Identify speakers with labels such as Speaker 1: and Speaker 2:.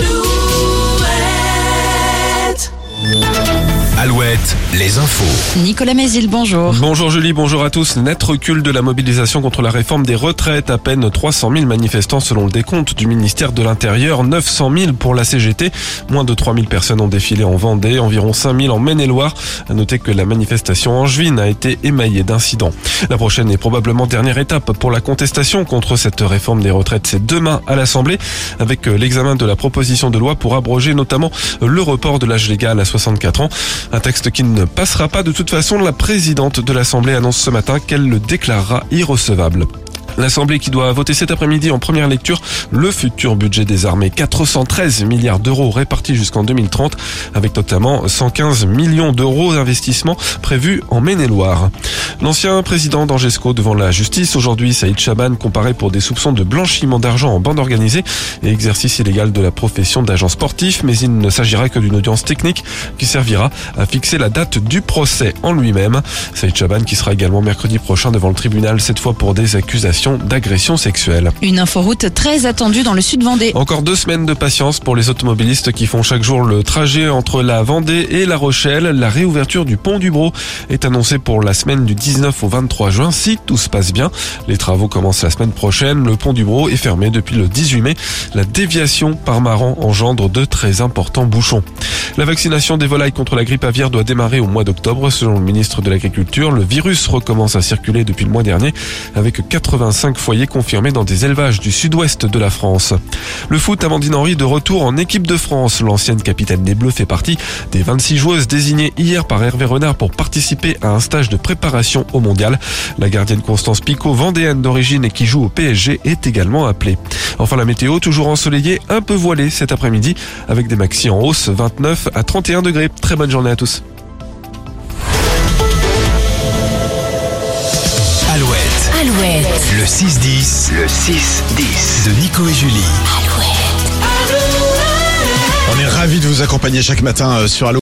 Speaker 1: do Alouette, les infos.
Speaker 2: Nicolas Mézil, bonjour.
Speaker 3: Bonjour Julie, bonjour à tous. Net recul de la mobilisation contre la réforme des retraites. À peine 300 000 manifestants selon le décompte du ministère de l'Intérieur. 900 000 pour la CGT. Moins de 3 000 personnes ont défilé en Vendée. Environ 5 000 en Maine-et-Loire. À noter que la manifestation angevine a été émaillée d'incidents. La prochaine et probablement dernière étape pour la contestation contre cette réforme des retraites, c'est demain à l'Assemblée avec l'examen de la proposition de loi pour abroger notamment le report de l'âge légal à 64 ans. Un texte qui ne passera pas de toute façon. La présidente de l'Assemblée annonce ce matin qu'elle le déclarera irrecevable. L'Assemblée qui doit voter cet après-midi en première lecture le futur budget des armées. 413 milliards d'euros répartis jusqu'en 2030 avec notamment 115 millions d'euros d'investissement prévus en Maine-et-Loire. L'ancien président d'Angesco devant la justice, aujourd'hui Saïd Chaban comparé pour des soupçons de blanchiment d'argent en bande organisée et exercice illégal de la profession d'agent sportif, mais il ne s'agira que d'une audience technique qui servira à fixer la date du procès en lui-même. Saïd Chaban qui sera également mercredi prochain devant le tribunal, cette fois pour des accusations d'agression sexuelle.
Speaker 2: Une inforoute très attendue dans le sud Vendée.
Speaker 3: Encore deux semaines de patience pour les automobilistes qui font chaque jour le trajet entre la Vendée et la Rochelle. La réouverture du pont du Bro est annoncée pour la semaine du 19 au 23 juin si tout se passe bien. Les travaux commencent la semaine prochaine. Le pont du Bro est fermé depuis le 18 mai. La déviation par Maran engendre de très importants bouchons. La vaccination des volailles contre la grippe aviaire doit démarrer au mois d'octobre. Selon le ministre de l'Agriculture, le virus recommence à circuler depuis le mois dernier avec 85 foyers confirmés dans des élevages du sud-ouest de la France. Le foot, Amandine Henry de retour en équipe de France. L'ancienne capitaine des Bleus fait partie des 26 joueuses désignées hier par Hervé Renard pour participer à un stage de préparation au mondial. La gardienne Constance Picot, vendéenne d'origine et qui joue au PSG, est également appelée. Enfin, la météo, toujours ensoleillée, un peu voilée cet après-midi avec des maxi en hausse, 29 à 31 degrés. Très bonne journée à tous.
Speaker 1: Alouette,
Speaker 2: Alouette.
Speaker 1: le 6-10, le 6-10 de Nico et Julie.
Speaker 4: On est ravis de vous accompagner chaque matin euh, sur Allo.